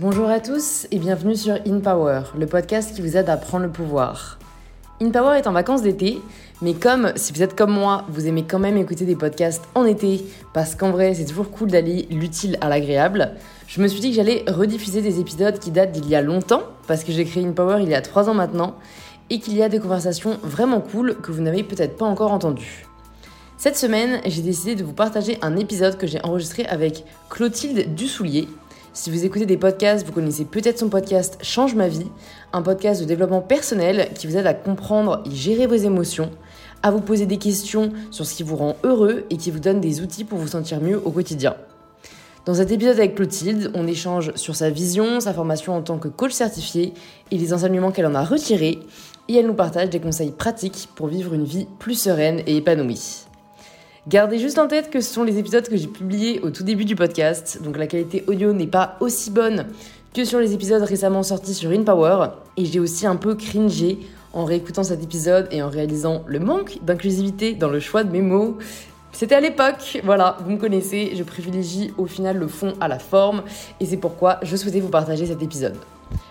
Bonjour à tous et bienvenue sur In Power, le podcast qui vous aide à prendre le pouvoir. In Power est en vacances d'été, mais comme si vous êtes comme moi, vous aimez quand même écouter des podcasts en été, parce qu'en vrai c'est toujours cool d'aller l'utile à l'agréable, je me suis dit que j'allais rediffuser des épisodes qui datent d'il y a longtemps, parce que j'ai créé In Power il y a 3 ans maintenant, et qu'il y a des conversations vraiment cool que vous n'avez peut-être pas encore entendues. Cette semaine, j'ai décidé de vous partager un épisode que j'ai enregistré avec Clotilde Dussoulier. Si vous écoutez des podcasts, vous connaissez peut-être son podcast Change ma vie, un podcast de développement personnel qui vous aide à comprendre et gérer vos émotions, à vous poser des questions sur ce qui vous rend heureux et qui vous donne des outils pour vous sentir mieux au quotidien. Dans cet épisode avec Clotilde, on échange sur sa vision, sa formation en tant que coach certifié et les enseignements qu'elle en a retirés, et elle nous partage des conseils pratiques pour vivre une vie plus sereine et épanouie. Gardez juste en tête que ce sont les épisodes que j'ai publiés au tout début du podcast, donc la qualité audio n'est pas aussi bonne que sur les épisodes récemment sortis sur InPower, et j'ai aussi un peu cringé en réécoutant cet épisode et en réalisant le manque d'inclusivité dans le choix de mes mots. C'était à l'époque, voilà, vous me connaissez, je privilégie au final le fond à la forme, et c'est pourquoi je souhaitais vous partager cet épisode.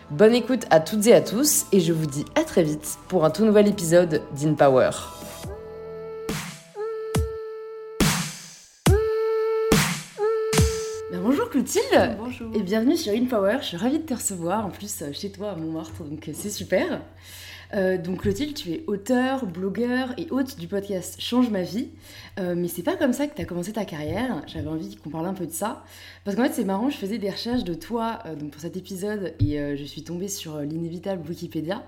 Bonne écoute à toutes et à tous, et je vous dis à très vite pour un tout nouvel épisode d'InPower. Clotilde Bonjour. et bienvenue sur InPower, je suis ravie de te recevoir en plus euh, chez toi à Montmartre, donc euh, c'est super. Euh, donc Clotilde, tu es auteur, blogueur et hôte du podcast Change ma vie. Euh, mais c'est pas comme ça que tu as commencé ta carrière. J'avais envie qu'on parle un peu de ça. Parce qu'en fait, c'est marrant, je faisais des recherches de toi euh, donc pour cet épisode et je suis tombée sur l'inévitable Wikipédia.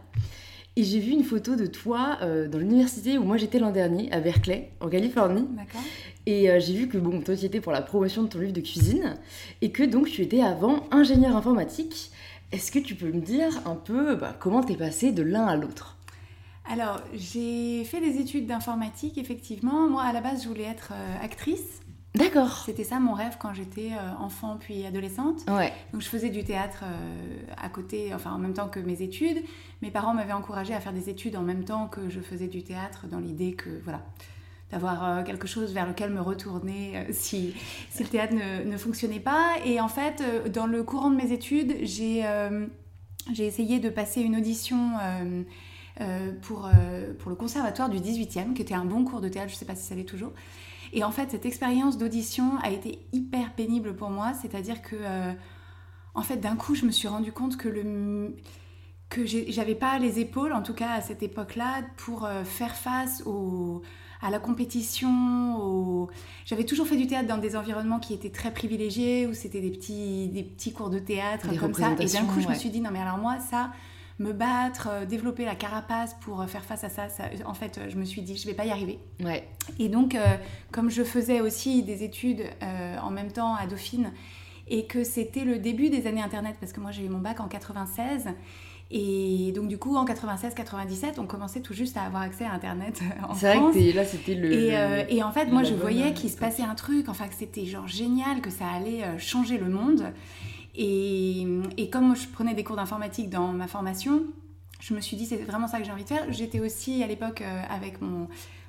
Et j'ai vu une photo de toi dans l'université où moi j'étais l'an dernier, à Berkeley, en Californie. D'accord. Et euh, j'ai vu que bon, toi tu étais pour la promotion de ton livre de cuisine et que donc tu étais avant ingénieur informatique. Est-ce que tu peux me dire un peu bah, comment t'es passé de l'un à l'autre? Alors, j'ai fait des études d'informatique, effectivement. Moi, à la base, je voulais être euh, actrice. D'accord. C'était ça mon rêve quand j'étais euh, enfant puis adolescente. Ouais. Donc, je faisais du théâtre à côté, enfin en même temps que mes études. Mes parents m'avaient encouragée à faire des études en même temps que je faisais du théâtre, dans l'idée que, voilà, d'avoir euh, quelque chose vers lequel me retourner euh, si, si le théâtre ne, ne fonctionnait pas. Et en fait, euh, dans le courant de mes études, j'ai essayé de passer une audition pour, pour le conservatoire du 18e, qui était un bon cours de théâtre, je ne sais pas si ça l'est toujours. Et en fait, cette expérience d'audition a été hyper pénible pour moi, c'est-à-dire que, en fait, d'un coup, je me suis rendu compte que le que j'avais pas les épaules, en tout cas à cette époque-là, pour faire face au, à la compétition. au- J'avais toujours fait du théâtre dans des environnements qui étaient très privilégiés, où c'était des petits, des petits cours de théâtre Des comme ça. Et d'un coup, je me suis dit, non mais alors moi, ça, me battre, euh, développer la carapace pour euh, faire face à ça, ça- en fait, euh, je me suis dit, je vais pas y arriver. Ouais. Et donc, comme je faisais aussi des études en même temps à Dauphine, et que c'était le début des années Internet, parce que moi j'ai eu mon bac en 96, et donc du coup en 96-97, on commençait tout juste à avoir accès à Internet euh, en C'est vrai que là c'était le. Et, euh, et en fait, moi, je voyais euh, qu'il se passait un truc, enfin que c'était genre génial, que ça allait changer le monde. Et, et comme moi, je prenais des cours d'informatique dans ma formation, je me suis dit, c'est vraiment ça que j'ai envie de faire. J'étais aussi à l'époque avec mon,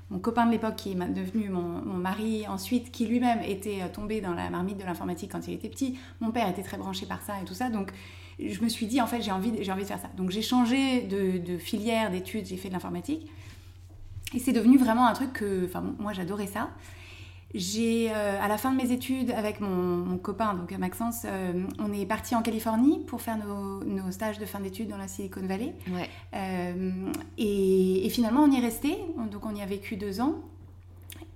mon copain de l'époque qui est devenu mon, mon mari ensuite, qui lui-même était euh, tombé dans la marmite de l'informatique quand il était petit. Mon père était très branché par ça et tout ça. Donc, je me suis dit, en fait, j'ai envie, j'ai envie de faire ça. Donc, j'ai changé de, de filière d'études, j'ai fait de l'informatique. Et c'est devenu vraiment un truc que, enfin, moi j'adorais ça. J'ai, euh, à la fin de mes études, avec mon, mon copain, donc Maxence, euh, on est parti en Californie pour faire nos, nos stages de fin d'études dans la Silicon Valley. Ouais. Euh, et, et finalement, on y est resté, donc on y a vécu deux ans.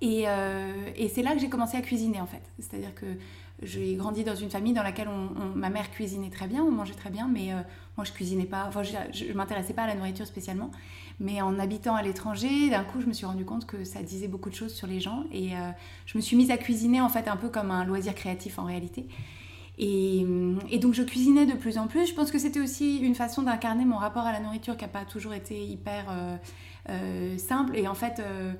Et, et c'est là que j'ai commencé à cuisiner en fait. C'est-à-dire que j'ai grandi dans une famille dans laquelle on- on- ma mère cuisinait très bien, on mangeait très bien, mais moi je cuisinais pas, enfin je, je m'intéressais pas à la nourriture spécialement. Mais en habitant à l'étranger, d'un coup je me suis rendu compte que ça disait beaucoup de choses sur les gens et euh, je me suis mise à cuisiner en fait un peu comme un loisir créatif en réalité. Et, et donc je cuisinais de plus en plus. Je pense que c'était aussi une façon d'incarner mon rapport à la nourriture qui n'a pas toujours été hyper euh, euh, simple. Et en fait, euh,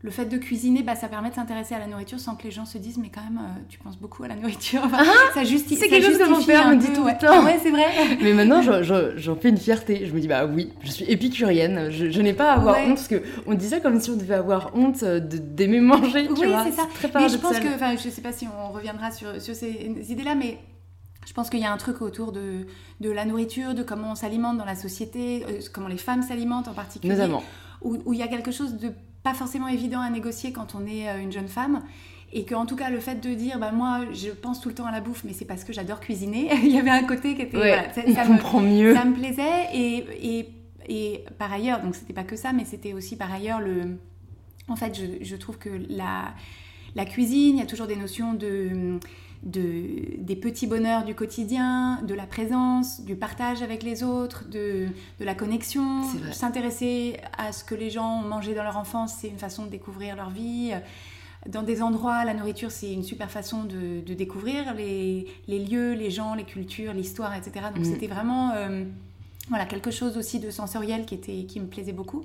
le fait de cuisiner, bah, ça permet de s'intéresser à la nourriture sans que les gens se disent mais quand même euh, tu penses beaucoup à la nourriture. Enfin, ça justifie. c'est quelque chose que mon père me dit tout le ouais. temps. Ouais, c'est vrai. Mais maintenant, j'en- fais une fierté. Je me dis, bah oui, je suis épicurienne. Je, je n'ai pas à avoir Ouais. honte parce que on dit ça comme si on devait avoir honte de- d'aimer manger. tu Oui, c'est ça. Très Mais je pense que, enfin, je sais pas si on reviendra sur, sur ces idées-là, mais je pense qu'il y a un truc autour de, de la nourriture, de comment on s'alimente dans la société, euh, comment les femmes s'alimentent en particulier. Notamment. Où, où il y a quelque chose de pas forcément évident à négocier quand on est euh, une jeune femme. Et que, en tout cas, le fait de dire, bah, moi, je pense tout le temps à la bouffe, mais c'est parce que j'adore cuisiner. il y avait un côté qui était. Ouais, voilà, ça, me, mieux. ça me plaisait. Et, et, et par ailleurs, donc c'était pas que ça, mais c'était aussi par ailleurs le. En fait, je, je trouve que la, la cuisine, il y a toujours des notions de, de, des petits bonheurs du quotidien, de la présence, du partage avec les autres, de, de la connexion. S'intéresser à ce que les gens ont mangé dans leur enfance, c'est une façon de découvrir leur vie. Dans des endroits, la nourriture, c'est une super façon de, de découvrir les, les, lieux, les gens, les cultures, l'histoire, etc. Donc Mm. c'était vraiment euh, voilà, quelque chose aussi de sensoriel qui, était, qui me plaisait beaucoup.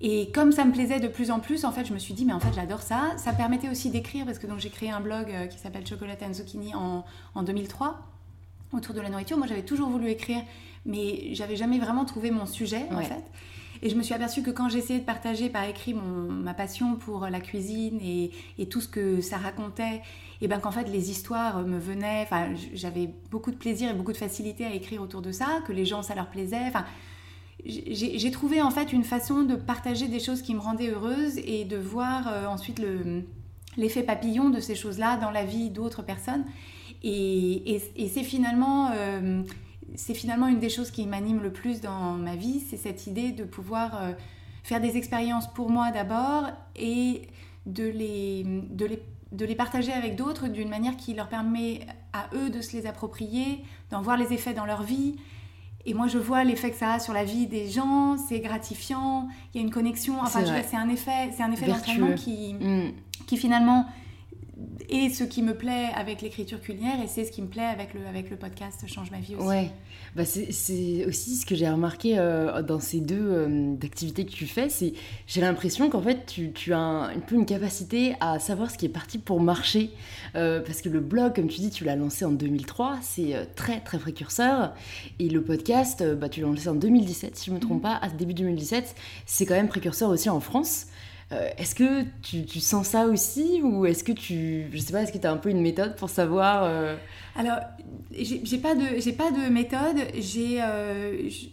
Et comme ça me plaisait de plus en plus, en fait, je me suis dit, mais en fait, j'adore ça. Ça permettait aussi d'écrire, parce que donc j'ai créé un blog euh, qui s'appelle Chocolate and Zucchini en, en 2003, autour de la nourriture. Moi, j'avais toujours voulu écrire, mais j'avais jamais vraiment trouvé mon sujet, en fait. Et je me suis aperçue que quand j'essayais de partager par écrit mon, ma passion pour la cuisine et, et tout ce que ça racontait, et ben qu'en fait les histoires me venaient, enfin j'avais beaucoup de plaisir et beaucoup de facilité à écrire autour de ça, que les gens ça leur plaisait, enfin j'ai trouvé en fait une façon de partager des choses qui me rendaient heureuse et de voir euh, ensuite le- l'effet papillon de ces choses-là dans la vie d'autres personnes. Et, c'est finalement, euh, finalement une des choses qui m'anime le plus dans ma vie, c'est cette idée de pouvoir euh, faire des expériences pour moi d'abord et de les, de les, de les partager avec d'autres d'une manière qui leur permet à eux de se les approprier, d'en voir les effets dans leur vie. Et moi, je vois l'effet que ça a sur la vie des gens, c'est gratifiant, il y a une connexion, enfin, C'est un effet, c'est un effet d'entraînement qui, Mm. qui finalement est ce qui me plaît avec l'écriture culinaire et c'est ce qui me plaît avec le, avec le podcast Change ma vie aussi. Ouais, bah c'est aussi ce que j'ai remarqué euh, dans ces deux euh, activités que tu fais, c'est j'ai l'impression qu'en fait tu, tu as un, un peu une capacité à savoir ce qui est parti pour marcher, Euh, parce que le blog, comme tu dis, tu l'as lancé en 2003, c'est très très précurseur, et le podcast, bah, tu l'as lancé en 2017, si je me trompe pas, à début 2017, c'est quand même précurseur aussi en France. Euh, est-ce que tu, tu sens ça aussi ou est-ce que tu je sais pas est-ce que tu as un peu une méthode pour savoir euh, Alors, j'ai pas de, j'ai pas de méthode. J'ai, euh, je,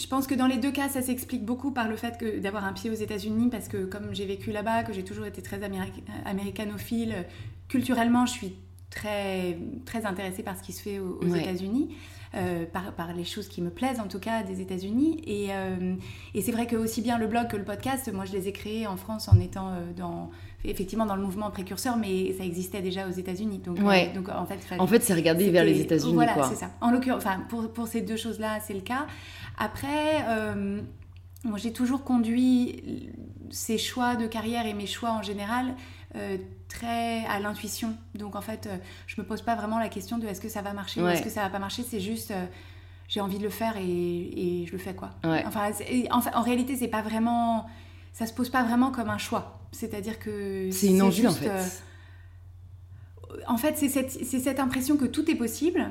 je pense que dans les deux cas, ça s'explique beaucoup par le fait que d'avoir un pied aux États-Unis, parce que comme j'ai vécu là-bas, que j'ai toujours été très améri- américanophile, culturellement, je suis très, très intéressée par ce qui se fait aux, aux Ouais. États-Unis. Euh, par, par les choses qui me plaisent en tout cas des États-Unis et, euh, et c'est vrai que aussi bien le blog que le podcast moi je les ai créés en France en étant euh, dans effectivement dans le mouvement précurseur mais ça existait déjà aux États-Unis donc, euh, en fait fallait- En fait, c'est regarder vers les États-Unis Voilà, c'est ça. En l'occurrence, enfin, pour, pour ces deux choses-là, c'est le cas. Après, euh, moi, j'ai toujours conduit ces choix de carrière et mes choix en général euh, très à l'intuition. Donc, en fait, euh, je me pose pas vraiment la question de est-ce que ça va marcher ou est-ce que ça va pas marcher. C'est juste, euh, j'ai envie de le faire et, et je le fais, quoi. Ouais. Enfin, en, réalité, c'est pas vraiment... Ça se pose pas vraiment comme un choix. C'est-à-dire que... C'est une envie en juste, fait. euh, en fait, c'est cette, impression que tout est possible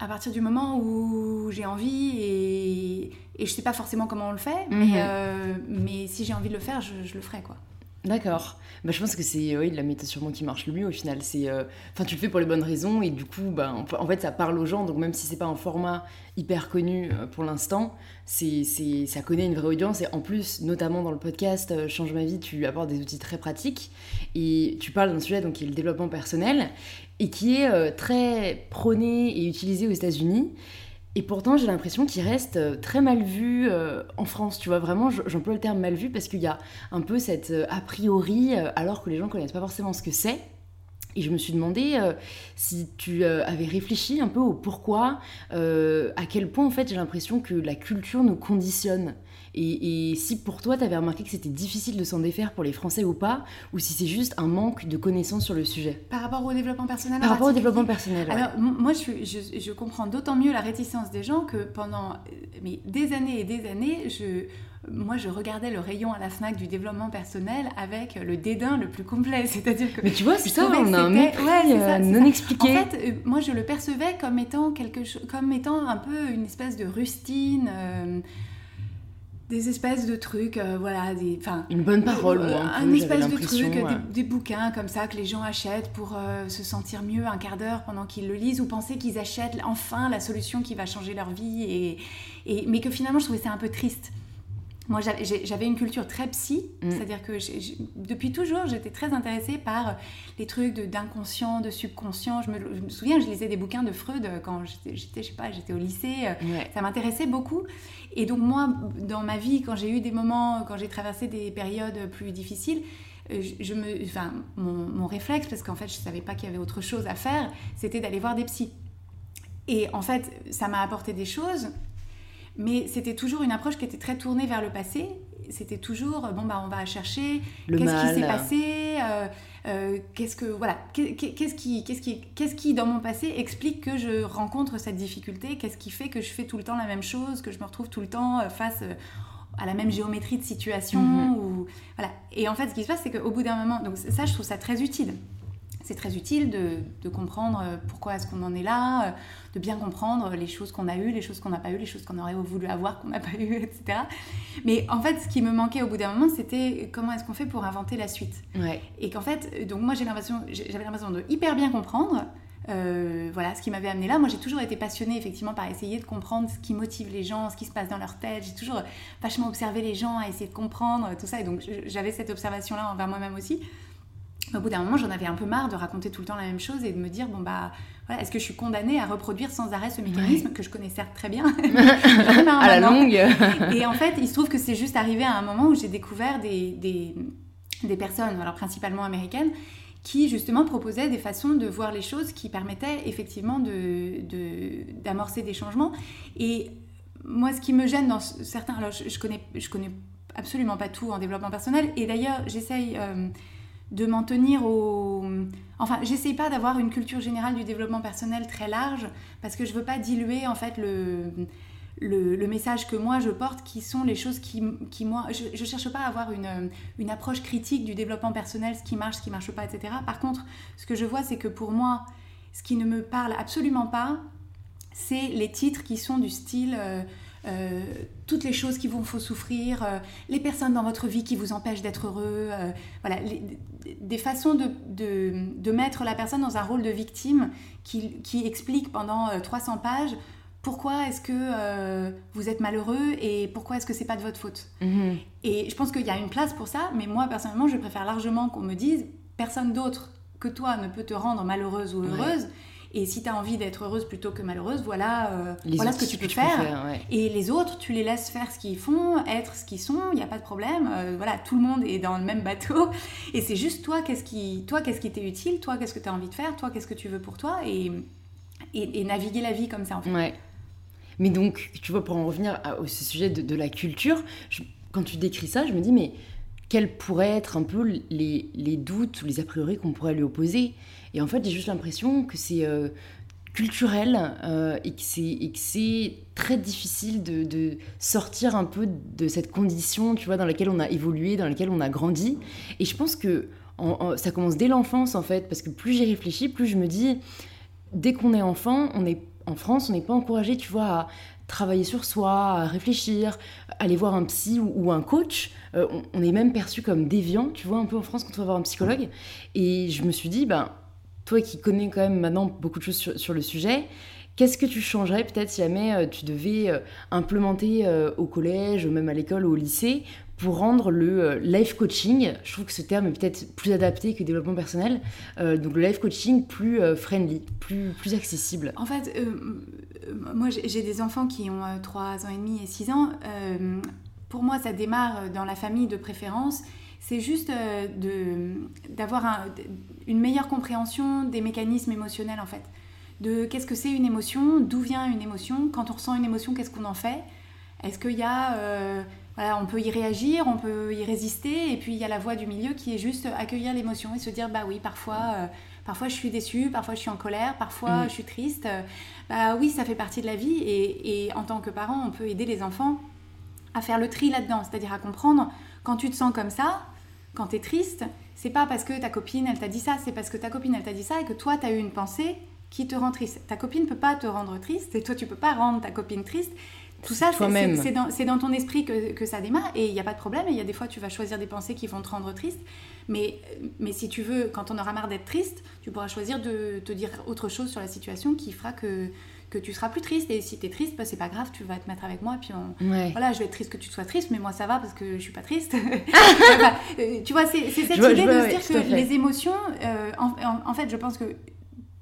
à partir du moment où j'ai envie et, et je sais pas forcément comment on le fait, Mhm. mais, euh, mais si j'ai envie de le faire, je, je le ferai quoi. D'accord. Bah, je pense que c'est oui, la méthode sûrement qui marche le mieux au final. C'est, euh, tu le fais pour les bonnes raisons et du coup, bah, en fait, ça parle aux gens. Donc même si c'est pas un format hyper connu euh, pour l'instant, c'est, ça connaît une vraie audience. Et en plus, notamment dans le podcast euh, Change ma vie, tu apportes des outils très pratiques et tu parles d'un sujet donc qui est le développement personnel et qui est très prôné et utilisé aux États-Unis. Et pourtant, j'ai l'impression qu'il reste euh, très mal vu euh, en France. Tu vois, vraiment, je- j'emploie le terme mal vu parce qu'il y a un peu cette euh, a priori, alors que les gens connaissent pas forcément ce que c'est. Et je me suis demandé si tu avais réfléchi un peu au pourquoi, à quel point en fait j'ai l'impression que la culture nous conditionne. Et, et si pour toi tu avais remarqué que c'était difficile de s'en défaire pour les Français ou pas, ou si c'est juste un manque de connaissances sur le sujet. Par rapport au développement personnel Par rapport au développement personnel. ouais. Alors, moi, je, je, je comprends d'autant mieux la réticence des gens que pendant euh, mais, des années et des années, je, moi, je regardais le rayon à la FNAC du développement personnel avec le dédain le plus complet. C'est-à-dire que Mais tu vois, c'est ça, on a un mépris ouais, c'est ça, euh, non ça. expliqué. En fait, euh, moi, je le percevais comme étant quelque comme étant un peu une espèce de rustine. euh, des espèces de trucs, euh, voilà, des, enfin, une bonne parole, euh, un, un espèce de truc, des, bouquins comme ça que les gens achètent pour euh, se sentir mieux un quart d'heure pendant qu'ils le lisent ou penser qu'ils achètent enfin la solution qui va changer leur vie et, et mais que finalement je trouvais ça un peu triste. Moi, j'avais une culture très psy, mm. c'est-à-dire que depuis toujours, j'étais très intéressée par les trucs d'inconscient, de, subconscient. Je me, souviens, je lisais des bouquins de Freud quand j'étais, je sais pas, j'étais au lycée. Ça m'intéressait beaucoup. Et donc moi, dans ma vie, quand j'ai eu des moments, quand j'ai traversé des périodes plus difficiles, euh, je, me, enfin, mon, réflexe, parce qu'en fait, je ne savais pas qu'il y avait autre chose à faire, c'était d'aller voir des psys. Et en fait, ça m'a apporté des choses, mais c'était toujours une approche qui était très tournée vers le passé. C'était toujours, bon, bah, on va chercher qu'est-ce qui s'est passé, euh, euh, qu'est-ce que, voilà, qu'est-ce qui, qu'est-ce qui, qu'est-ce qui, dans mon passé, explique que je rencontre cette difficulté, qu'est-ce qui fait que je fais tout le temps la même chose, que je me retrouve tout le temps euh, face à la même géométrie de situation, mm-hmm. ou, voilà. Et en fait, ce qui se passe, c'est qu'au bout d'un moment, donc ça, je trouve ça très utile c'est très utile de, comprendre pourquoi est-ce qu'on en est là, euh, de bien comprendre les choses qu'on a eues, les choses qu'on n'a pas eues, les choses qu'on aurait voulu avoir, qu'on n'a pas eues, etc. Mais en fait, ce qui me manquait au bout d'un moment, c'était comment est-ce qu'on fait pour inventer la suite. Et qu'en fait, donc moi, j'ai l'impression, j'avais l'impression de hyper bien comprendre. Euh, voilà ce qui m'avait amené là. Moi, j'ai toujours été passionnée effectivement par essayer de comprendre ce qui motive les gens, ce qui se passe dans leur tête. J'ai toujours vachement observé les gens, à essayer de comprendre tout ça. Et donc, j'avais cette observation-là envers moi-même aussi au bout d'un moment, j'en avais un peu marre de raconter tout le temps la même chose et de me dire, bon bah, voilà, est-ce que je suis condamnée à reproduire sans arrêt ce mécanisme que je connais certes très bien? À la longue. Et en fait, il se trouve que c'est juste arrivé à un moment où j'ai découvert des, des, des, personnes, alors principalement américaines, qui justement proposaient des façons de voir les choses qui permettaient effectivement d'amorcer de, des changements. Et moi, ce qui me gêne dans certains... Alors, je, je connais, je connais absolument pas tout en développement personnel, et d'ailleurs, j'essaye... Euh, de m'en tenir au... Enfin, j'essaye pas d'avoir une culture générale du développement personnel très large parce que je veux pas diluer en fait le, le, message que moi je porte qui sont les choses qui, moi... Je, cherche pas à avoir une, une approche critique du développement personnel, ce qui marche, ce qui marche pas, etc. Par contre, ce que je vois, c'est que pour moi, ce qui ne me parle absolument pas, c'est les titres qui sont du style... Euh, euh, toutes les choses qui vous font souffrir, euh, les personnes dans votre vie qui vous empêchent d'être heureux, euh, voilà, des façons de, de, mettre la personne dans un rôle de victime qui, qui explique pendant 300 pages pourquoi est-ce que vous êtes malheureux et pourquoi est-ce que c'est pas de votre faute. Mm-hmm. Et je pense qu'il y a une place pour ça, mais moi personnellement, je préfère largement qu'on me dise personne d'autre que toi ne peut te rendre malheureuse ou heureuse. Et si tu as envie d'être heureuse plutôt que malheureuse, voilà, euh, voilà ce que tu peux faire. Et les autres, tu les laisses faire ce qu'ils font, être ce qu'ils sont, il n'y a pas de problème. Euh, voilà, tout le monde est dans le même bateau. Et c'est juste toi, qu'est-ce qui toi, qu'est-ce qui t'est utile, toi, qu'est-ce que tu as envie de faire, toi, qu'est-ce que tu veux pour toi, et, et, naviguer la vie comme ça, en fait. Ouais. Mais donc, tu vois, pour en revenir au sujet de, la culture, quand tu décris ça, je me dis, mais quels pourraient être un peu les, les doutes ou les a priori qu'on pourrait lui opposer? Et en fait, j'ai juste l'impression que c'est euh, culturel euh, et que c'est très difficile de, sortir un peu de cette condition, tu vois, dans laquelle on a évolué, dans laquelle on a grandi. Et je pense que ça commence dès l'enfance, en fait, parce que plus j'y réfléchis, plus je me dis, dès qu'on est enfant, on est en France, on n'est pas encouragé, tu vois, à travailler sur soi, à réfléchir, aller voir un psy ou, un coach. Euh, on, on, est même perçu comme déviant, tu vois, un peu en France quand on va voir un psychologue. Et je me suis dit, ben toi qui connais quand même maintenant beaucoup de choses sur, le sujet, Qu'est-ce que tu changerais peut-être si jamais euh, tu devais euh, implémenter euh, au collège, ou même à l'école ou au lycée, pour rendre le life coaching, je trouve que ce terme est peut-être plus adapté que développement personnel, donc le life coaching plus friendly, plus, plus accessible En fait, moi j'ai des enfants qui ont 3 ans et demi et 6 ans. pour moi, ça démarre dans la famille de préférence c'est juste euh, d'avoir une meilleure compréhension des mécanismes émotionnels en fait. De qu'est-ce que c'est une émotion, d'où vient une émotion, quand on ressent une émotion, qu'est-ce qu'on en fait? Est-ce qu'il y a... Euh, voilà, on peut y réagir, on peut y résister, et puis il y a la voie du milieu qui est juste accueillir l'émotion et se dire bah oui, parfois, euh, parfois je suis déçue, parfois je suis en colère, parfois mm. je suis triste. bah oui, ça fait partie de la vie, et, et en tant que parent, on peut aider les enfants à faire le tri là-dedans, c'est-à-dire à comprendre quand tu te sens comme ça, quand tu es triste, c'est pas parce que ta copine elle t'a dit ça, c'est parce que ta copine elle t'a dit ça et que toi tu as eu une pensée qui te rend triste. Ta copine peut pas te rendre triste et toi tu peux pas rendre ta copine triste. Tout ça, c'est dans, dans, ton esprit que, que ça démarre et il n'y a pas de problème. Il y a des fois, tu vas choisir des pensées qui vont te rendre triste. Mais, mais si tu veux, quand on aura marre d'être triste, tu pourras choisir de te dire autre chose sur la situation qui fera que, que tu seras plus triste. Et si tu es triste, bah, c'est pas grave, tu vas te mettre avec moi. Et puis voilà, je vais être triste que tu sois triste, mais moi ça va parce que je suis pas triste. Euh, tu vois, c'est cette idée de se dire que les émotions, euh, en, fait, je pense que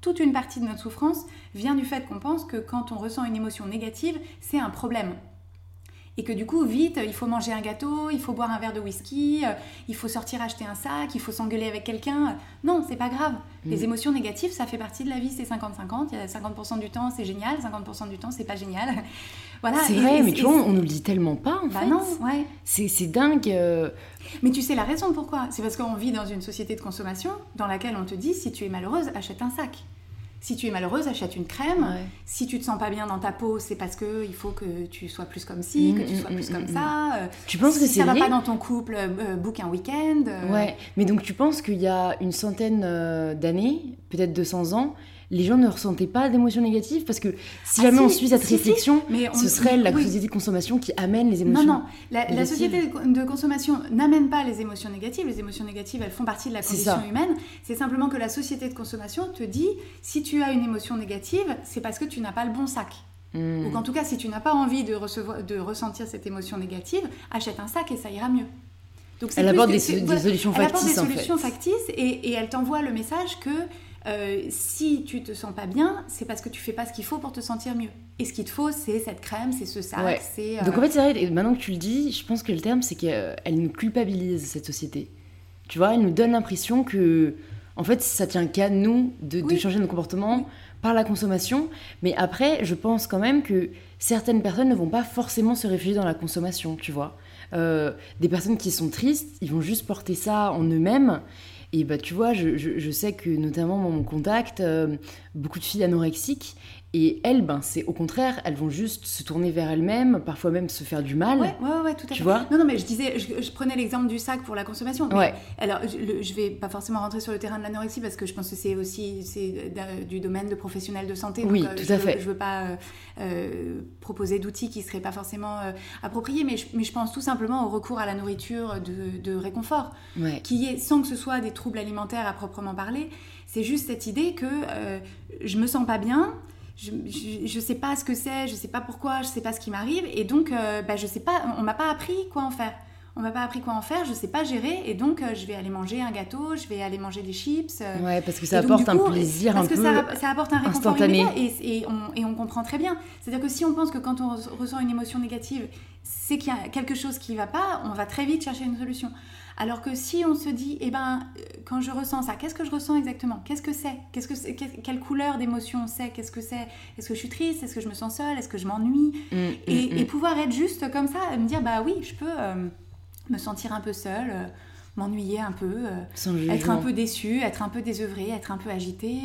toute une partie de notre souffrance vient du fait qu'on pense que quand on ressent une émotion négative, c'est un problème et que du coup, vite, il faut manger un gâteau, il faut boire un verre de whisky, euh, il faut sortir acheter un sac, il faut s'engueuler avec quelqu'un. Non, c'est pas grave. Mm. Les émotions négatives, ça fait partie de la vie, c'est 50-50. Il y a 50% du temps, c'est génial, 50% du temps, c'est pas génial. voilà. C'est vrai, mais tu vois, on nous le dit tellement pas, en bah fait. non, ouais. C'est dingue. Euh. Mais tu sais la raison pourquoi C'est parce qu'on vit dans une société de consommation dans laquelle on te dit, si tu es malheureuse, achète un sac. Si tu es malheureuse, achète une crème. Si tu te sens pas bien dans ta peau, c'est parce que il faut que tu sois plus comme ci, que tu mm, sois mm, plus mm, comme ça. Euh, tu penses si que c'est ça va pas dans ton couple, euh, book un week-end. Euh. Ouais, mais donc tu penses qu'il y a une centaine d'années, peut-être 200 ans, les gens ne ressentaient pas d'émotions négatives Parce que si ah, jamais on suit cette réflexion, ce serait la société de consommation qui amène les émotions. Non, non, la, société de consommation n'amène pas les émotions négatives. Les émotions négatives, elles font partie de la condition humaine. C'est simplement que la société de consommation te dit si tu as une émotion négative, c'est parce que tu n'as pas le bon sac. Hmm. Ou qu'en tout cas, si tu n'as pas envie de, recevoir, de ressentir cette émotion négative, achète un sac et ça ira mieux. Donc, elle apporte des, solutions factices. Elle apporte des solutions factices et, et, elle t'envoie le message que euh, si tu te sens pas bien, c'est parce que tu fais pas ce qu'il faut pour te sentir mieux. Et ce qu'il te faut, c'est cette crème, c'est ce sac, c'est. Euh, Donc en fait, c'est vrai, maintenant que tu le dis, je pense que le terme, c'est qu'elle nous culpabilise, cette société. Tu vois, elle nous donne l'impression que, en fait, ça tient qu'à nous de, changer nos comportements par la consommation. Mais après, je pense quand même que certaines personnes ne vont pas forcément se réfugier dans la consommation, tu vois. Euh, des personnes qui sont tristes, ils vont juste porter ça en eux-mêmes. Et bah, tu vois, je, je, sais que notamment mon contact, euh, beaucoup de filles anorexiques, et elles, ben, c'est au contraire, elles vont juste se tourner vers elles-mêmes, parfois même se faire du mal. Ouais, ouais, ouais tout à tu fait. Vois? Non, non, mais je disais, je, prenais l'exemple du sac pour la consommation. Ouais. Alors, je, je, vais pas forcément rentrer sur le terrain de l'anorexie parce que je pense que c'est aussi c'est du domaine de professionnels de santé. Oui, euh, tout à fait. Je veux pas euh, proposer d'outils qui seraient pas forcément appropriés, mais je, mais je pense tout simplement au recours à la nourriture de, de réconfort, qui est sans que ce soit des troubles alimentaires à proprement parler. C'est juste cette idée que je me sens pas bien je, je, sais pas ce que c'est, je sais pas pourquoi, je sais pas ce qui m'arrive, et donc euh, bah, je sais pas, on m'a pas appris quoi en faire. On m'a pas appris quoi en faire, je sais pas gérer, et donc euh, je vais aller manger un gâteau, je vais aller manger des chips. Euh. ouais, parce que ça apporte un plaisir parce un que ça, ça, apporte un réconfort immédiat, et, et, on, et on comprend très bien. C'est-à-dire que si on pense que quand on ressent une émotion négative, c'est qu'il y a quelque chose qui va pas, on va très vite chercher une solution. Alors que si on se dit, eh ben, euh, quand je ressens ça, qu'est-ce que je ressens exactement? Qu'est-ce que c'est? Qu'est-ce que Quelle couleur d'émotion c'est? Qu'est-ce que c'est? Est-ce que je suis triste? Est-ce que je me sens seule? Est-ce que je m'ennuie? Mm, mm, et, mm. pouvoir être juste comme ça, me dire, bah oui, je peux euh, me sentir un peu seule, euh, m'ennuyer un peu, être un peu déçue, être un peu désœuvrée, être un peu agitée.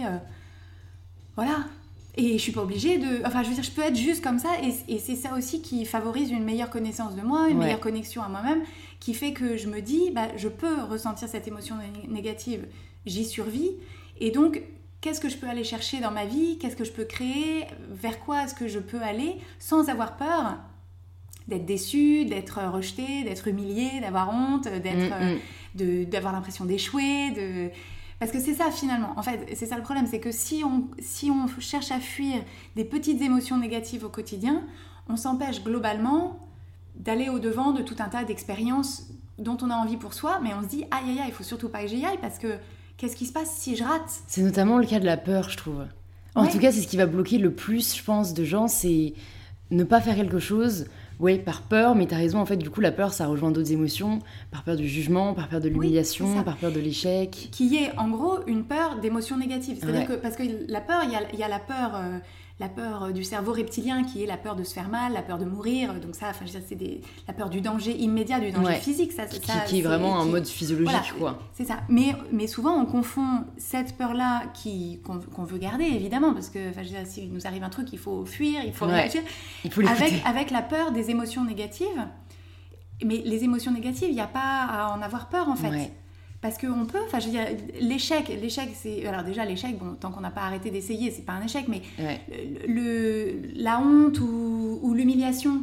voilà, et je suis pas obligée de. Enfin, je veux dire, je peux être juste comme ça. Et, c'est ça aussi qui favorise une meilleure connaissance de moi, une meilleure connexion à moi-même, qui fait que je me dis, bah, je peux ressentir cette émotion négative, j'y survis. Et donc, qu'est-ce que je peux aller chercher dans ma vie? Qu'est-ce que je peux créer? Vers quoi est-ce que je peux aller? Sans avoir peur d'être déçue, d'être rejetée, d'être humiliée, d'avoir honte, d'être, mm, mm. d'avoir l'impression d'échouer, de parce que c'est ça finalement, en fait, c'est ça le problème, c'est que si on, si on cherche à fuir des petites émotions négatives au quotidien, on s'empêche globalement d'aller au-devant de tout un tas d'expériences dont on a envie pour soi, mais on se dit, aïe aïe aïe, il faut surtout pas que j'y aille parce que qu'est-ce qui se passe si je rate? C'est notamment le cas de la peur, je trouve. En tout cas, c'est ce qui va bloquer le plus, je pense, de gens, c'est ne pas faire quelque chose oui, par peur, mais tu as raison, en fait, du coup, la peur, ça rejoint d'autres émotions, par peur du jugement, par peur de l'humiliation, par peur de l'échec. Qui est, en gros, une peur d'émotions négatives. C'est-à-dire que, parce que la peur, il y a, la peur... Euh, la peur euh, du cerveau reptilien qui est la peur de se faire mal, la peur de mourir. Donc ça, enfin, c'est la peur du danger immédiat, du danger physique. Ça, qui, qui est vraiment un mode physiologique, quoi. C'est ça. Mais, mais souvent, on confond cette peur-là qu'on veut garder, évidemment, parce que enfin, s'il nous arrive un truc, il faut fuir, il faut réagir, il faut avec, avec la peur des émotions négatives. Mais les émotions négatives, il n'y a pas à en avoir peur, en fait. Parce qu'on peut, enfin je veux dire, l'échec, l'échec c'est... Alors déjà l'échec, bon, tant qu'on n'a pas arrêté d'essayer, c'est pas un échec, mais le, la honte ou, ou l'humiliation,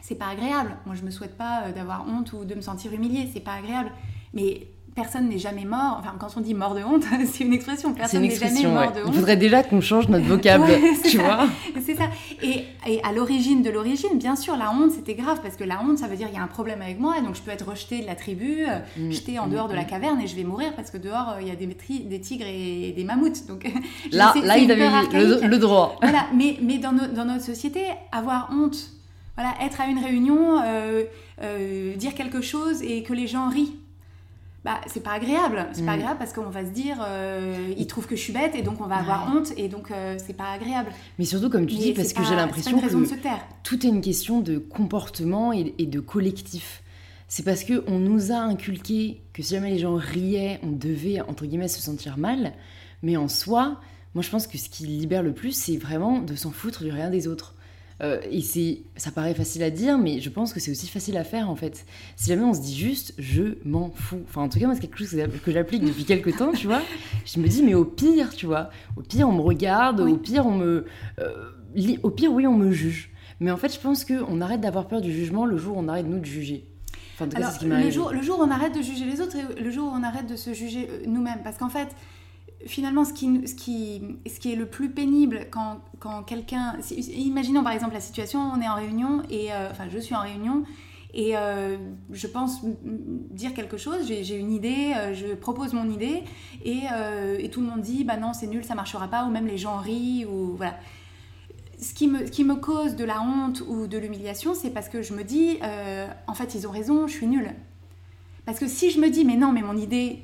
c'est pas agréable. Moi je me souhaite pas euh, d'avoir honte ou de me sentir humiliée, c'est pas agréable. Mais personne n'est jamais mort. Enfin, quand on dit mort de honte, c'est une expression. Personne n'est jamais mort de honte. Il faudrait déjà qu'on change notre vocable, tu vois. C'est ça. Et, et à l'origine de l'origine, bien sûr, la honte, c'était grave parce que la honte, ça veut dire il y a un problème avec moi et donc je peux être rejetée de la tribu, euh, mm. jetée en mm, dehors de la mm. caverne et je vais mourir parce que dehors euh, il y a des, des tigres et des mammouths. Donc là, là, il avait le, le, droit. Voilà. Mais, mais dans, dans notre société, avoir honte, voilà, être à une réunion, euh, dire quelque chose et que les gens rient bah, c'est pas agréable. C'est pas mm. agréable parce qu'on va se dire, euh, ils trouvent que je suis bête et donc on va avoir honte et donc euh, c'est pas agréable. Mais surtout, comme tu dis, parce que j'ai l'impression que tout est une question de comportement et, de collectif. C'est parce que on nous a inculqué que si jamais les gens riaient, on devait entre guillemets se sentir mal. Mais en soi, moi je pense que ce qui libère le plus, c'est vraiment de s'en foutre du rien des autres. Euh, et c'est, ça paraît facile à dire, mais je pense que c'est aussi facile à faire en fait. Si jamais on se dit juste, je m'en fous. Enfin, en tout cas, moi, c'est quelque chose que j'applique depuis quelques temps, tu vois. Je me dis, mais au pire, tu vois, au pire, on me regarde, au pire, on me. Euh, au pire, oui, on me juge. Mais en fait, je pense qu'on arrête d'avoir peur du jugement le jour où on arrête nous de juger. Enfin, en ce qui le, jour, le jour où on arrête de juger les autres et le jour où on arrête de se juger euh, nous-mêmes. Parce qu'en fait, finalement, ce qui, ce, qui, ce qui est le plus pénible quand, quand quelqu'un... Imaginons par exemple la situation, on est en réunion, et euh, enfin je suis en réunion, et euh, je pense dire quelque chose, j'ai une idée, euh, je propose mon idée, et, et, tout le monde dit, bah non, c'est nul, ça marchera pas, ou même les gens rient, ou voilà. Ce qui, me, qui me cause de la honte ou de l'humiliation, c'est parce que je me dis, en fait, ils ont raison, je suis nulle. Parce que si je me dis, mais non, mais mon idée,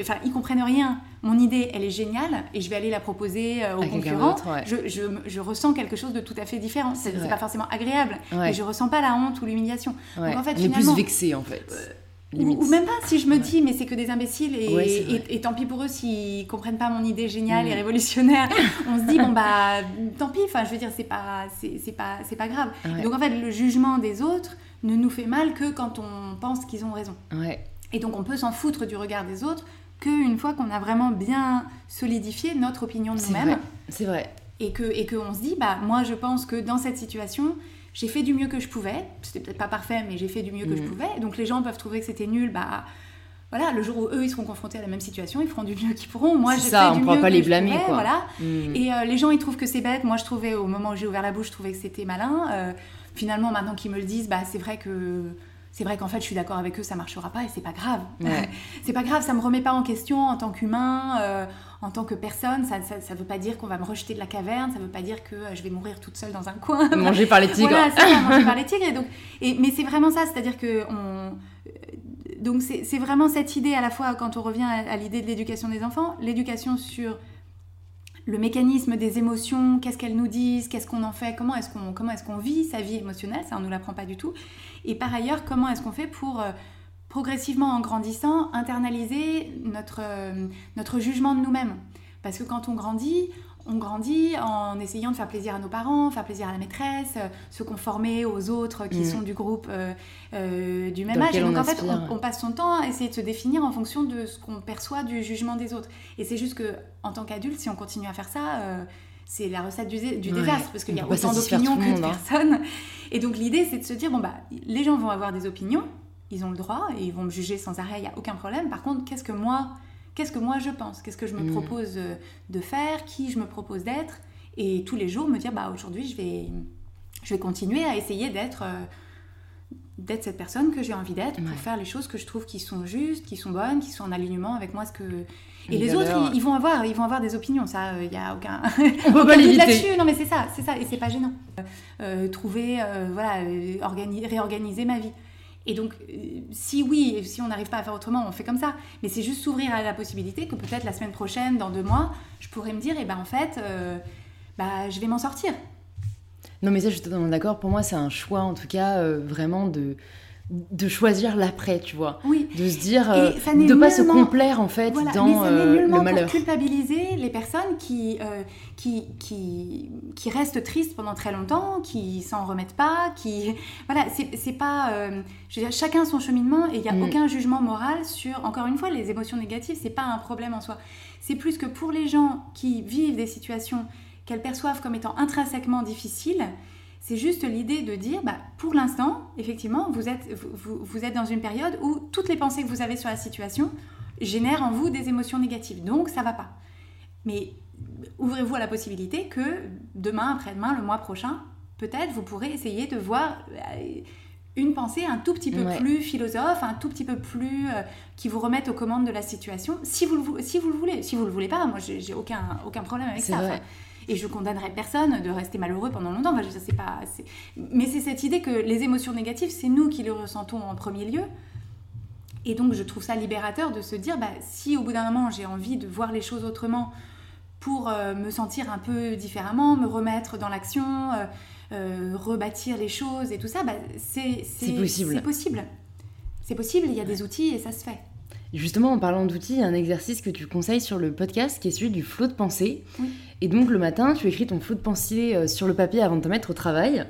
enfin, ils comprennent rien, mon idée, elle est géniale et je vais aller la proposer euh, aux concurrents, je, je, je, ressens quelque chose de tout à fait différent. C'est pas forcément agréable, mais je ressens pas la honte ou l'humiliation. Donc en fait, On est plus vexé en fait. Euh, ou, même pas si je me dis mais c'est que des imbéciles et, et, tant pis pour eux s'ils comprennent pas mon idée géniale et mm. révolutionnaire. On se dit bon bah tant pis enfin je veux dire c'est pas c'est pas c'est pas grave. Donc en fait le jugement des autres ne nous fait mal que quand on pense qu'ils ont raison. Et donc on peut s'en foutre du regard des autres qu'une fois qu'on a vraiment bien solidifié notre opinion de nous-mêmes. C'est vrai. Et que et qu'on se dit, bah moi je pense que dans cette situation, j'ai fait du mieux que je pouvais. C'était peut-être pas parfait, mais j'ai fait du mieux que je mm. pouvais. Donc les gens peuvent trouver que c'était nul, bah voilà, le jour où eux ils seront confrontés à la même situation, ils feront du mieux qu'ils pourront. Moi j'ai fait du mieux pas les blâmer quoi. Voilà. Mm. Et euh, les gens ils trouvent que c'est bête. Moi je trouvais au moment où j'ai ouvert la bouche, je trouvais que c'était malin. Euh, finalement maintenant qu'ils me le disent, bah c'est vrai que c'est vrai qu'en fait, je suis d'accord avec eux, ça marchera pas et c'est pas grave. c'est pas grave, ça me remet pas en question en tant qu'humain, euh, en tant que personne. Ça, ça, veut pas dire qu'on va me rejeter de la caverne, ça veut pas dire que euh, je vais mourir toute seule dans un coin. Manger par les tigres. voilà, ça, manger par les tigres. Et donc, et, mais c'est vraiment ça, c'est-à-dire que on. Donc c'est vraiment cette idée à la fois quand on revient à l'idée de l'éducation des enfants, l'éducation sur le mécanisme des émotions, qu'est-ce qu'elles nous disent, qu'est-ce qu'on en fait, comment est-ce qu'on comment est-ce qu'on vit sa vie émotionnelle, ça on nous l'apprend pas du tout. Et par ailleurs, comment est-ce qu'on fait pour euh, progressivement en grandissant internaliser notre euh, notre jugement de nous-mêmes? Parce que quand on grandit, on grandit en essayant de faire plaisir à nos parents, faire plaisir à la maîtresse, euh, se conformer aux autres qui mm. sont du groupe euh, euh, du même âge. Et donc en fait, on, passe son temps à essayer de se définir en fonction de ce qu'on perçoit du jugement des autres. Et c'est juste que en tant qu'adulte, si on continue à faire ça, c'est la recette du, désastre parce qu'il y a autant d'opinions que de hein. personnes. Et donc l'idée, c'est de se dire bon bah, les gens vont avoir des opinions, ils ont le droit et ils vont me juger sans arrêt, il n'y a aucun problème. Par contre, qu'est-ce que moi qu'est-ce que moi je pense, qu'est-ce que je me mm. propose euh, de faire, qui je me propose d'être, et tous les jours me dire bah aujourd'hui je vais, je vais continuer à essayer d'être euh, d'être cette personne que j'ai envie d'être pour faire les choses que je trouve qui sont justes, qui sont bonnes, qui sont en alignement avec moi ce que et les, autres ils, vont avoir ils vont avoir des opinions ça il euh, n'y a aucun on peut là-dessus. Non mais c'est ça c'est ça et c'est pas gênant. Trouver voilà réorganiser ma vie. Et donc, euh, si oui, si on n'arrive pas à faire autrement, on fait comme ça. Mais c'est juste s'ouvrir à la possibilité que peut-être la semaine prochaine, dans deux mois, je pourrais me dire, eh ben en fait, euh, bah, je vais m'en sortir. Non, mais ça, je suis totalement d'accord. Pour moi, c'est un choix, en tout cas, euh, vraiment de de choisir l'après, tu vois. Oui. De se dire, euh, de pas se complaire en fait voilà, dans mais ça euh, nullement le malheur. pour culpabiliser les personnes qui, euh, qui, qui, qui restent tristes pendant très longtemps, qui s'en remettent pas, qui... Voilà, c'est pas... euh, je veux dire, chacun son cheminement et il n'y a Mm. aucun jugement moral sur... Encore une fois, les émotions négatives, c'est pas un problème en soi. C'est plus que pour les gens qui vivent des situations qu'elles perçoivent comme étant intrinsèquement difficiles, c'est juste l'idée de dire, bah, pour l'instant, effectivement, vous êtes, vous, vous- vous êtes dans une période où toutes les pensées que vous avez sur la situation génèrent en vous des émotions négatives. Donc, ça va pas. Mais ouvrez-vous à la possibilité que demain, après-demain, le mois prochain, peut-être vous pourrez essayer de voir euh, une pensée un tout petit peu Ouais. plus philosophe, un tout petit peu plus euh, qui vous remette aux commandes de la situation, si vous le, vou- si vous le voulez. Si vous le voulez pas, moi, j'ai aucun, aucun problème avec ça. Enfin, et je condamnerai personne de rester malheureux pendant longtemps. Enfin, je pas, Mais c'est cette idée que les émotions négatives, c'est nous qui les ressentons en premier lieu. Et donc, je trouve ça libérateur de se dire, bah, si au bout d'un moment, j'ai envie de voir les choses autrement pour euh, me sentir un peu différemment, me remettre dans l'action, euh, euh, rebâtir les choses et tout ça, bah, c'est C'est possible. C'est possible. C'est possible, il y a des outils et ça se fait. Justement, en parlant d'outils, il y a un exercice que tu conseilles sur le podcast qui est celui du flot de pensée. Oui. Et donc, le matin, tu écris ton flot de pensée euh, sur le papier avant de te mettre au travail.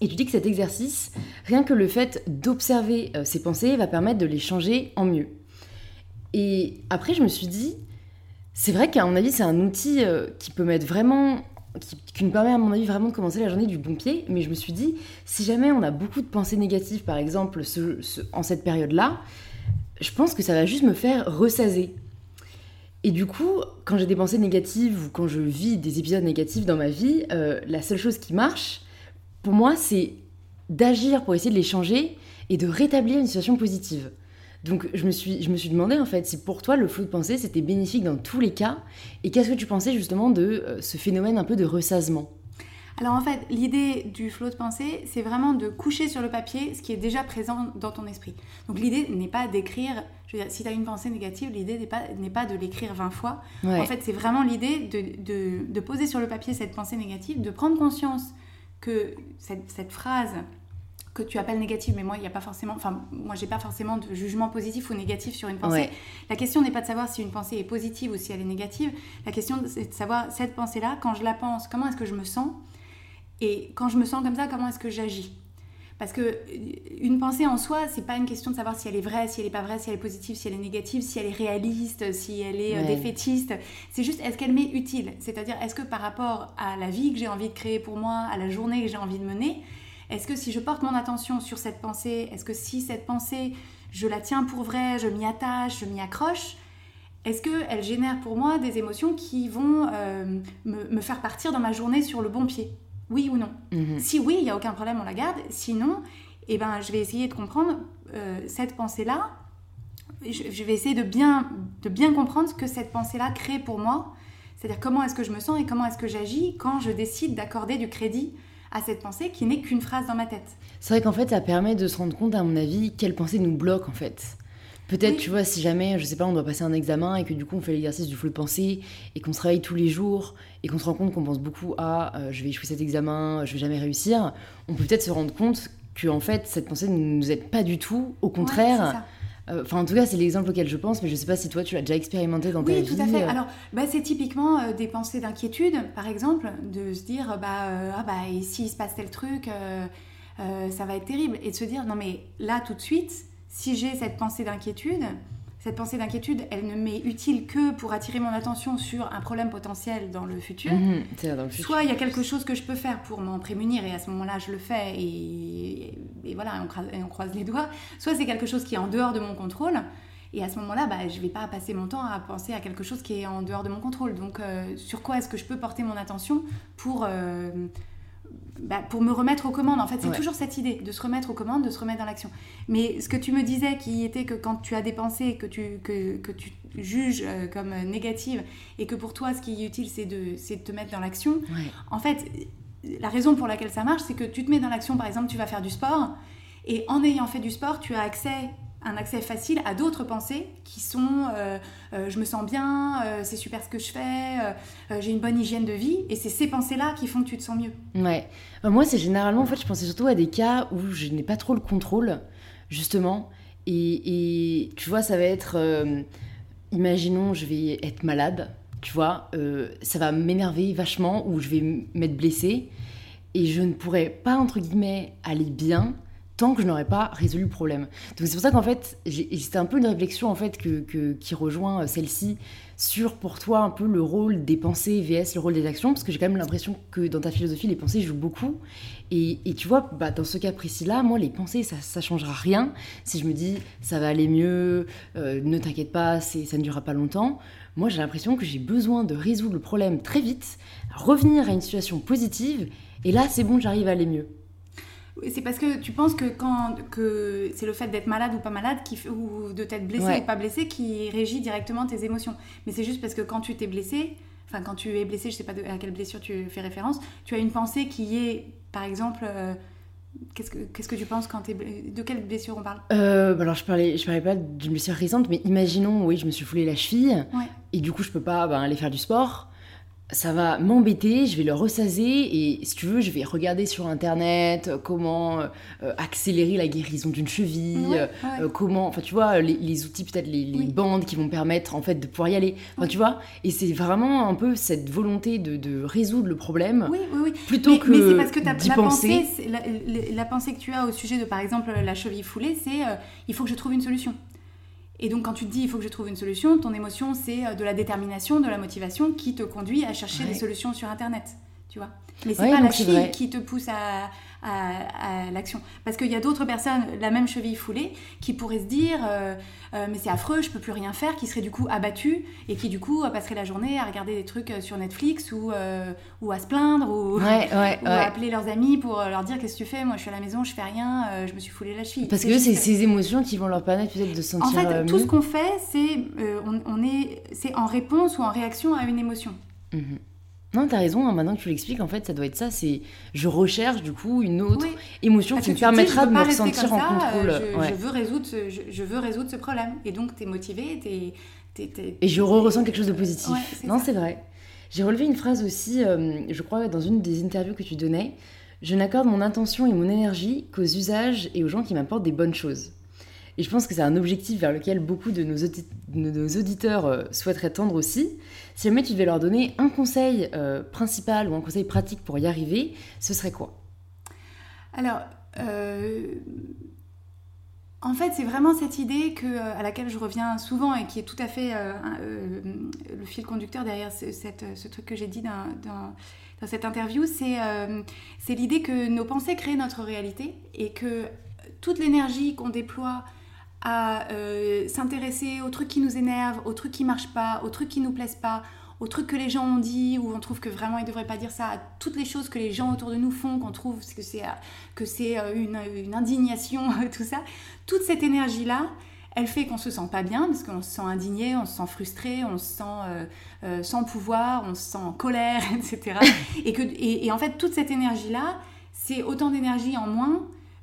Et tu dis que cet exercice, rien que le fait d'observer euh, ces pensées, va permettre de les changer en mieux. Et après, je me suis dit, c'est vrai qu'à mon avis, c'est un outil euh, qui peut mettre vraiment. Qui, qui nous permet, à mon avis, vraiment de commencer la journée du bon pied. Mais je me suis dit, si jamais on a beaucoup de pensées négatives, par exemple, ce- ce- en cette période-là, je pense que ça va juste me faire ressaser. Et du coup, quand j'ai des pensées négatives ou quand je vis des épisodes négatifs dans ma vie, euh, la seule chose qui marche, pour moi, c'est d'agir pour essayer de les changer et de rétablir une situation positive. Donc je me suis, demandé en fait si pour toi le flot de pensée c'était bénéfique dans tous les cas et qu'est-ce que tu pensais justement de euh, ce phénomène un peu de ressassement? Alors en fait, l'idée du flot de pensée, c'est vraiment de coucher sur le papier ce qui est déjà présent dans ton esprit. Donc l'idée n'est pas d'écrire, je veux dire, si tu as une pensée négative, l'idée n'est pas, n'est pas de l'écrire 20 fois. Ouais. En fait, c'est vraiment l'idée de, de- de poser sur le papier cette pensée négative, de prendre conscience que cette, cette phrase que tu appelles négative, mais moi, il n'y a pas forcément, enfin, moi, j'ai pas forcément de jugement positif ou négatif sur une pensée. Ouais. La question n'est pas de savoir si une pensée est positive ou si elle est négative. La question, c'est de savoir cette pensée-là, quand je la pense, comment est-ce que je me sens? Et quand je me sens comme ça, comment est-ce que j'agis? Parce que euh, une pensée en soi, c'est pas une question de savoir si elle est vraie, si elle est pas vraie, si elle est positive, si elle est négative, si elle est réaliste, si elle est euh, Ouais. défaitiste. C'est juste est-ce qu'elle m'est utile? C'est-à-dire est-ce que par rapport à la vie que j'ai envie de créer pour moi, à la journée que j'ai envie de mener, est-ce que si je porte mon attention sur cette pensée, est-ce que si cette pensée, je la tiens pour vraie, je m'y attache, je m'y accroche, est-ce qu'elle génère pour moi des émotions qui vont euh, me, me faire partir dans ma journée sur le bon pied? Oui ou non Mhm. Si oui, il n'y a aucun problème, on la garde. Sinon, eh ben, je vais essayer de comprendre euh, cette pensée-là. Je, je vais essayer de bien, de bien comprendre ce que cette pensée-là crée pour moi. C'est-à-dire comment est-ce que je me sens et comment est-ce que j'agis quand je décide d'accorder du crédit à cette pensée qui n'est qu'une phrase dans ma tête. C'est vrai qu'en fait, ça permet de se rendre compte, à mon avis, quelle pensée nous bloque en fait. Peut-être, Oui. tu vois, si jamais, je sais pas, on doit passer un examen et que du coup on fait l'exercice du flot de pensée et qu'on se réveille tous les jours et qu'on se rend compte qu'on pense beaucoup à euh, je vais échouer cet examen, je vais jamais réussir, on peut peut-être se rendre compte que en fait cette pensée ne nous aide pas du tout, au Ouais, contraire. Euh, Enfin, en tout cas, c'est l'exemple auquel je pense, mais je sais pas si toi tu l'as déjà expérimenté dans ta Oui, vie. tout à fait. euh. Alors, bah, c'est typiquement euh, des pensées d'inquiétude, par exemple, de se dire, bah, ah bah, et s'il se passe tel truc, ça va être terrible. Et de se dire, non mais là, tout de suite, si j'ai cette pensée d'inquiétude, cette pensée d'inquiétude, elle ne m'est utile que pour attirer mon attention sur un problème potentiel dans le futur. Mhm, c'est dans le futur. Soit il y a quelque chose que je peux faire pour m'en prémunir et à ce moment-là je le fais et, et voilà, on croise, et on croise les doigts. Soit c'est quelque chose qui est en dehors de mon contrôle et à ce moment-là bah, je vais pas passer mon temps à penser à quelque chose qui est en dehors de mon contrôle. Donc euh, sur quoi est-ce que je peux porter mon attention pour, euh, bah, pour me remettre aux commandes En fait c'est Ouais. toujours cette idée de se remettre aux commandes, de se remettre dans l'action. Mais ce que tu me disais qui était que quand tu as des pensées que tu, que, que tu juges euh, comme négatives et que pour toi ce qui est utile c'est de, c'est de te mettre dans l'action, Ouais. en fait, la raison pour laquelle ça marche, c'est que tu te mets dans l'action, par exemple, tu vas faire du sport, et en ayant fait du sport, tu as accès, un accès facile à d'autres pensées qui sont euh, euh, je me sens bien, euh, c'est super ce que je fais, j'ai une bonne hygiène de vie, et c'est ces pensées-là qui font que tu te sens mieux. Ouais. Moi, c'est généralement, en fait, je pensais surtout à des cas où je n'ai pas trop le contrôle. justement. Et, tu vois, ça va être. Imaginons, je vais être malade, tu vois, ça va m'énerver vachement ou je vais m'être blessée et je ne pourrais pas, entre guillemets, aller bien que je n'aurais pas résolu le problème. Donc c'est pour ça qu'en fait, c'était un peu une réflexion en fait que, qui rejoint euh, celle-ci sur pour toi un peu le rôle des pensées vs le rôle des actions, parce que j'ai quand même l'impression que dans ta philosophie, les pensées jouent beaucoup. Et, tu vois, bah, dans ce cas précis-là, moi, les pensées, ça, ça changera rien. Si je me dis, ça va aller mieux, euh, ne t'inquiète pas, ça ne durera pas longtemps. Moi, j'ai l'impression que j'ai besoin de résoudre le problème très vite, revenir à une situation positive, et là, c'est bon, j'arrive à aller mieux. C'est parce que tu penses que quand que c'est le fait d'être malade ou pas malade qui, ou de t'être blessé ou pas blessé qui régit directement tes émotions. Mais c'est juste parce que quand tu t'es blessé, enfin quand tu es blessé, je sais pas à quelle blessure tu fais référence, tu as une pensée qui est, par exemple, euh, Qu'est-ce que, qu'est-ce que tu penses quand tu es... De quelle blessure on parle? Euh, bah Alors, je parlais, je parlais pas d'une blessure récente, mais imaginons, oui, je me suis foulé la cheville, et du coup, je peux pas ben, aller faire du sport ça va m'embêter, je vais le ressaser et si tu veux, je vais regarder sur internet euh, comment euh, accélérer la guérison d'une cheville, euh, comment, enfin tu vois, les, outils peut-être les, bandes qui vont permettre en fait de pouvoir y aller, enfin tu vois, et c'est vraiment un peu cette volonté de, résoudre le problème oui, oui, oui. plutôt que mais c'est parce que la, Pensée, la, pensée que tu as au sujet de par exemple la cheville foulée, c'est il faut que je trouve une solution. Et donc, quand tu te dis il faut que je trouve une solution, ton émotion, c'est euh, de la détermination, de la motivation qui te conduit à chercher des solutions sur Internet. Tu vois Mais c'est pas la cheville qui te pousse à, à, l'action. Parce qu'il y a d'autres personnes, la même cheville foulée, qui pourraient se dire euh, euh, mais c'est affreux, je peux plus rien faire, qui seraient du coup abattues et qui du coup passeraient la journée à regarder des trucs sur Netflix ou, ou à se plaindre ou, à appeler leurs amis pour leur dire qu'est-ce que tu fais, moi je suis à la maison, je fais rien, je me suis foulé la cheville. Parce que c'est ces émotions qui vont leur permettre peut-être de se sentir. En fait, tout ce qu'on fait, c'est on, est, c'est en réponse ou en réaction à une émotion. Mhm. Non, t'as raison, hein, maintenant que tu l'expliques, en fait, ça doit être ça, c'est je recherche du coup une autre émotion qui me permettra de me ressentir en contrôle. Euh, je, veux résoudre ce, je, veux résoudre ce problème. Et donc, t'es motivé, t'es... Et je ressens quelque chose de positif. non, c'est vrai. J'ai relevé une phrase aussi, euh, je crois, dans une des interviews que tu donnais. Je n'accorde mon intention et mon énergie qu'aux usages et aux gens qui m'apportent des bonnes choses. Et je pense que c'est un objectif vers lequel beaucoup de nos, auditeurs euh, souhaiteraient tendre aussi. Si jamais tu devais leur donner un conseil euh, principal ou un conseil pratique pour y arriver, ce serait quoi? Alors, euh, en fait, c'est vraiment cette idée que, à laquelle je reviens souvent et qui est tout à fait le fil conducteur derrière ce, truc que j'ai dit dans, cette interview, c'est l'idée que nos pensées créent notre réalité et que toute l'énergie qu'on déploie à euh, s'intéresser aux trucs qui nous énervent, aux trucs qui marchent pas, aux trucs qui nous plaisent pas, aux trucs que les gens ont dit ou on trouve que vraiment ils devraient pas dire ça, à toutes les choses que les gens autour de nous font, qu'on trouve que c'est que c'est euh, une, indignation, tout ça. Toute cette énergie là, elle fait qu'on se sent pas bien parce qu'on se sent indigné, on se sent frustré, on se sent euh, sans pouvoir, on se sent en colère, etc. et que et en fait toute cette énergie là, c'est autant d'énergie en moins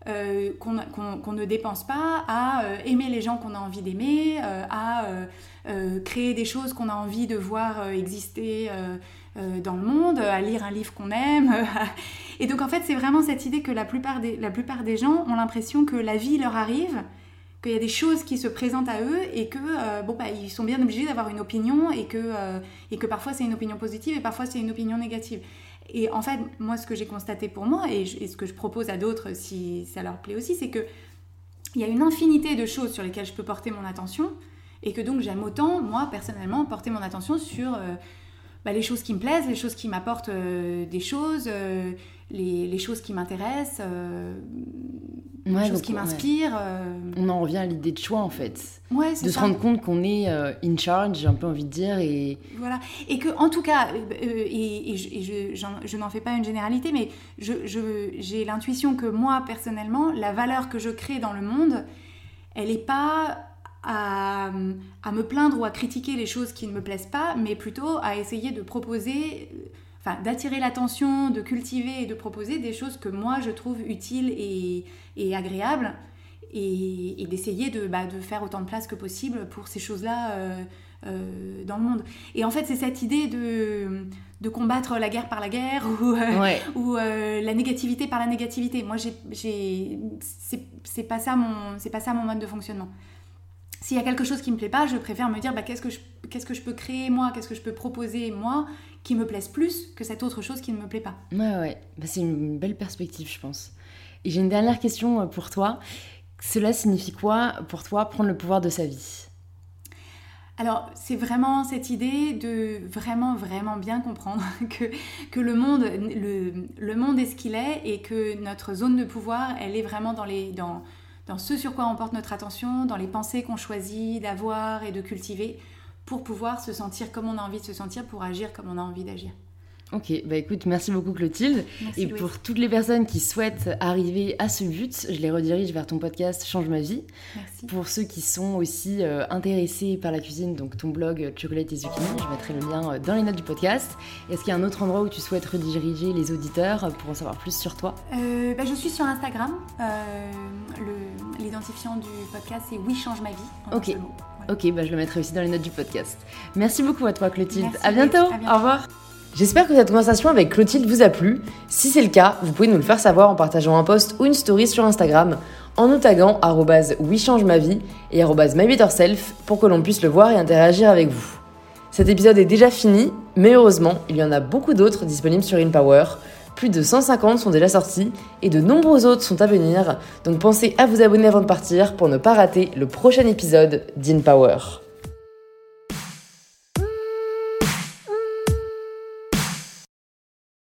euh, qu'on ne dépense pas à euh, aimer les gens qu'on a envie d'aimer, euh, à créer des choses qu'on a envie de voir exister dans le monde, à lire un livre qu'on aime. Et donc en fait c'est vraiment cette idée que la plupart des, la plupart des gens ont l'impression que la vie leur arrive qu'il y a des choses qui se présentent à eux et que bon bah, ils sont bien obligés d'avoir une opinion et que, et que parfois c'est une opinion positive et parfois c'est une opinion négative. Et en fait, moi, ce que j'ai constaté pour moi, et, ce que je propose à d'autres si ça leur plaît aussi, c'est que il y a une infinité de choses sur lesquelles je peux porter mon attention, et que donc j'aime autant, moi, personnellement, porter mon attention sur euh, bah, les choses qui me plaisent, les choses qui m'apportent euh, des choses, euh, les, choses qui m'intéressent, les choses qui m'inspirent. On en revient à l'idée de choix en fait. Ouais, de se rendre compte qu'on est in charge, j'ai un peu envie de dire. Et... Voilà. Et que, en tout cas, et, je, je n'en fais pas une généralité, mais j'ai l'intuition que moi, personnellement, la valeur que je crée dans le monde, elle n'est pas à, me plaindre ou à critiquer les choses qui ne me plaisent pas, mais plutôt à essayer de proposer, enfin d'attirer l'attention, de cultiver et de proposer des choses que moi je trouve utiles et, agréables, et, d'essayer de, bah, de, faire autant de place que possible pour ces choses-là euh, euh, dans le monde. Et en fait, c'est cette idée de, de combattre la guerre par la guerre ou, euh, ou la négativité par la négativité. Moi, j'ai, c'est pas ça mon, c'est pas ça mon mode de fonctionnement. S'il y a quelque chose qui me plaît pas, je préfère me dire bah, qu'est-ce que je, qu'est-ce que je peux créer moi, qu'est-ce que je peux proposer moi, qui me plaise plus que cette autre chose qui ne me plaît pas. Ouais, ouais. Bah, c'est une belle perspective, je pense. Et j'ai une dernière question euh, pour toi. Cela signifie quoi pour toi prendre le pouvoir de sa vie? Alors, c'est vraiment cette idée de vraiment, vraiment bien comprendre que, que le, monde, le, le monde est ce qu'il est et que notre zone de pouvoir, elle est vraiment dans, les, dans, dans ce sur quoi on porte notre attention, dans les pensées qu'on choisit d'avoir et de cultiver pour pouvoir se sentir comme on a envie de se sentir, pour agir comme on a envie d'agir. Ok, bah écoute, merci beaucoup Clotilde. et pour toutes les personnes qui souhaitent arriver à ce but, je les redirige vers ton podcast Change ma vie. Merci. Pour ceux qui sont aussi euh, intéressés par la cuisine, donc ton blog Chocolate et Zucchini, je mettrai le lien euh, dans les notes du podcast. Est-ce qu'il y a un autre endroit où tu souhaites rediriger les auditeurs pour en savoir plus sur toi? Euh, bah, Je suis sur Instagram. L'identifiant du podcast c'est Oui Change ma vie. ok. Ok, bah je le mettrai aussi dans les notes du podcast. Merci beaucoup à toi Clotilde. Merci, à, bientôt. à bientôt. Au revoir. J'espère que cette conversation avec Clotilde vous a plu. Si c'est le cas, vous pouvez nous le faire savoir en partageant un post ou une story sur Instagram, en nous taguant @wechange-ma-vie et @mybetterself pour que l'on puisse le voir et interagir avec vous. Cet épisode est déjà fini, mais heureusement, il y en a beaucoup d'autres disponibles sur InPower. Plus de 150 sont déjà sortis et de nombreux autres sont à venir, donc pensez à vous abonner avant de partir pour ne pas rater le prochain épisode d'InPower.